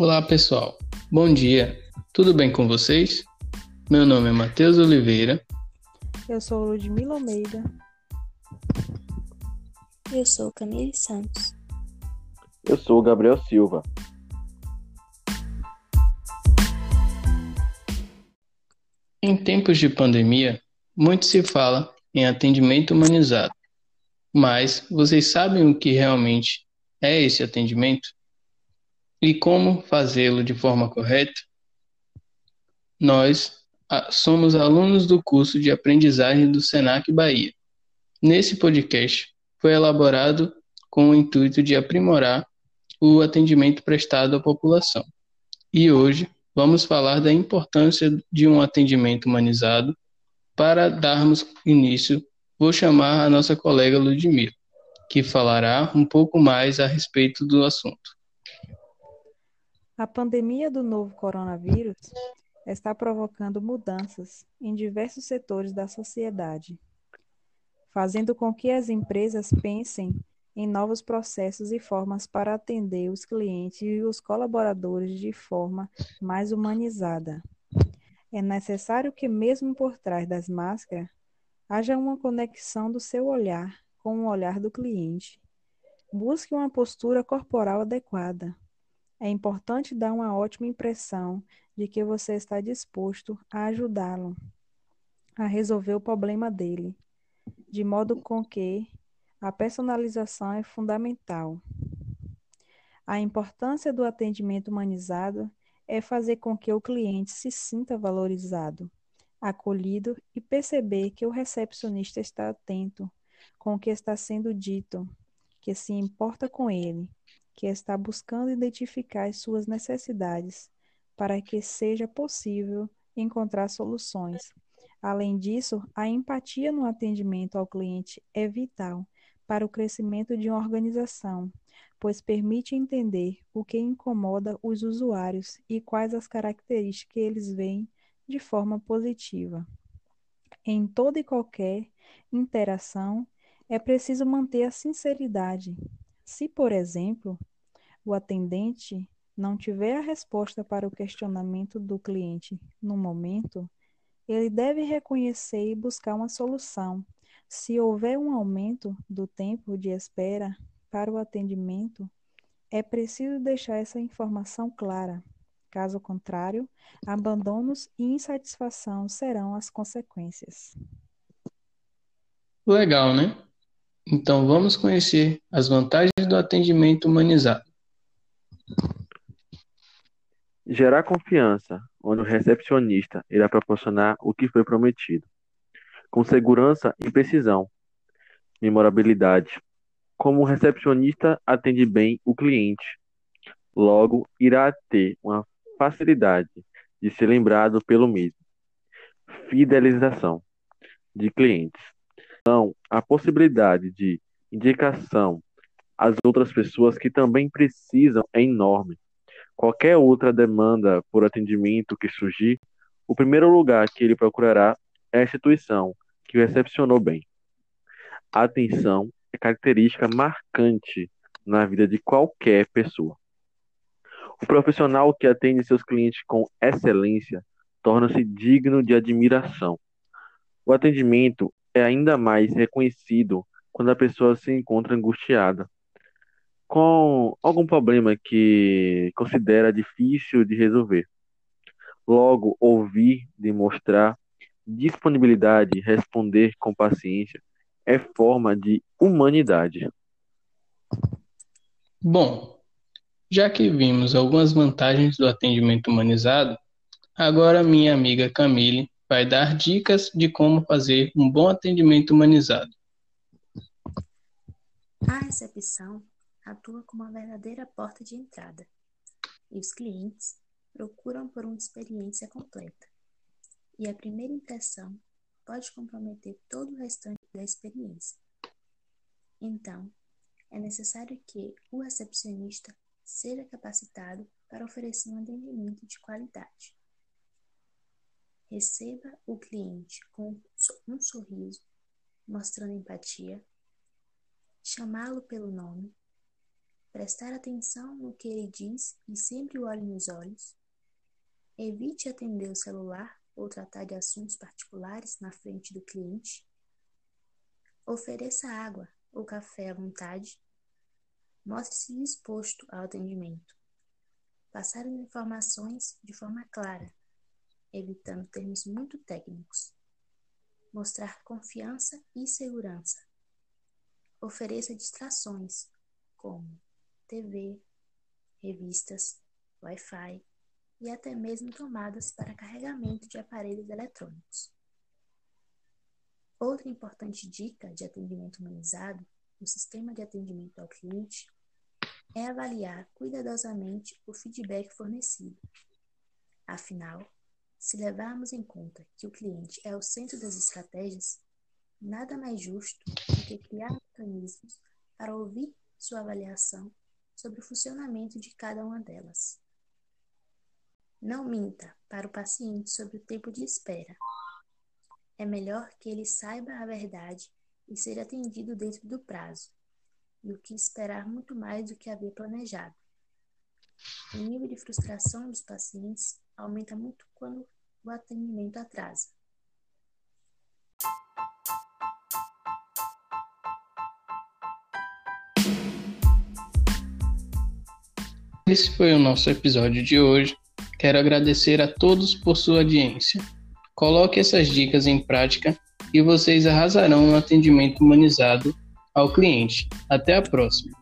Olá pessoal, bom dia, tudo bem com vocês? Meu nome é Matheus Oliveira. Eu sou Ludmila Almeida. Eu sou Camille Santos. Eu sou Gabriel Silva. Em tempos de pandemia, muito se fala em atendimento humanizado. Mas vocês sabem o que realmente é esse atendimento? E como fazê-lo de forma correta? Nós somos alunos do curso de aprendizagem do Senac Bahia. Nesse podcast foi elaborado com o intuito de aprimorar o atendimento prestado à população. E hoje vamos falar da importância de um atendimento humanizado. Para darmos início, vou chamar a nossa colega Ludmila, que falará um pouco mais a respeito do assunto. A pandemia do novo coronavírus está provocando mudanças em diversos setores da sociedade, fazendo com que as empresas pensem em novos processos e formas para atender os clientes e os colaboradores de forma mais humanizada. É necessário que, mesmo por trás das máscaras, haja uma conexão do seu olhar com o olhar do cliente. Busque uma postura corporal adequada. É importante dar uma ótima impressão de que você está disposto a ajudá-lo a resolver o problema dele, de modo com que a personalização é fundamental. A importância do atendimento humanizado é fazer com que o cliente se sinta valorizado, acolhido e perceber que o recepcionista está atento com o que está sendo dito, que se importa com ele, que está buscando identificar as suas necessidades para que seja possível encontrar soluções. Além disso, a empatia no atendimento ao cliente é vital para o crescimento de uma organização, pois permite entender o que incomoda os usuários e quais as características que eles veem de forma positiva. Em toda e qualquer interação, é preciso manter a sinceridade. Se, por exemplo, o atendente não tiver a resposta para o questionamento do cliente no momento, ele deve reconhecer e buscar uma solução. Se houver um aumento do tempo de espera para o atendimento, é preciso deixar essa informação clara. Caso contrário, abandonos e insatisfação serão as consequências. Legal, né? Então vamos conhecer as vantagens do atendimento humanizado. Gerar confiança, onde o recepcionista irá proporcionar o que foi prometido, com segurança e precisão. Memorabilidade. Como o recepcionista atende bem o cliente, logo irá ter uma facilidade de ser lembrado pelo mesmo. Fidelização de clientes. Então, a possibilidade de indicação às outras pessoas que também precisam é enorme qualquer outra demanda por atendimento que surgir, o primeiro lugar que ele procurará é a instituição que o recepcionou bem. A atenção é característica marcante na vida de qualquer pessoa. O profissional que atende seus clientes com excelência torna-se digno de admiração. O atendimento é ainda mais reconhecido quando a pessoa se encontra angustiada, com algum problema que considera difícil de resolver. Logo, ouvir, demonstrar disponibilidade, responder com paciência é forma de humanidade. Bom, já que vimos algumas vantagens do atendimento humanizado, agora minha amiga Camille vai dar dicas de como fazer um bom atendimento humanizado. A recepção atua como uma verdadeira porta de entrada, e os clientes procuram por uma experiência completa. E a primeira impressão pode comprometer todo o restante da experiência. Então, é necessário que o recepcionista seja capacitado para oferecer um atendimento de qualidade. Receba o cliente com um sorriso, mostrando empatia, chamá-lo pelo nome prestar atenção no que ele diz e sempre o olhe nos olhos, evite atender o celular ou tratar de assuntos particulares na frente do cliente, ofereça água ou café à vontade, mostre-se disposto ao atendimento, passar as informações de forma clara, evitando termos muito técnicos, mostrar confiança e segurança, ofereça distrações como TV, revistas, Wi-Fi e até mesmo tomadas para carregamento de aparelhos eletrônicos. Outra importante dica de atendimento humanizado no sistema de atendimento ao cliente é avaliar cuidadosamente o feedback fornecido. Afinal, se levarmos em conta que o cliente é o centro das estratégias, nada mais justo do que criar mecanismos para ouvir sua avaliação sobre o funcionamento de cada uma delas. Não minta para o paciente sobre o tempo de espera. É melhor que ele saiba a verdade e ser atendido dentro do prazo, do que esperar muito mais do que havia planejado. O nível de frustração dos pacientes aumenta muito quando o atendimento atrasa. Esse foi o nosso episódio de hoje. Quero agradecer a todos por sua audiência. Coloque essas dicas em prática e vocês arrasarão no atendimento humanizado ao cliente. Até a próxima!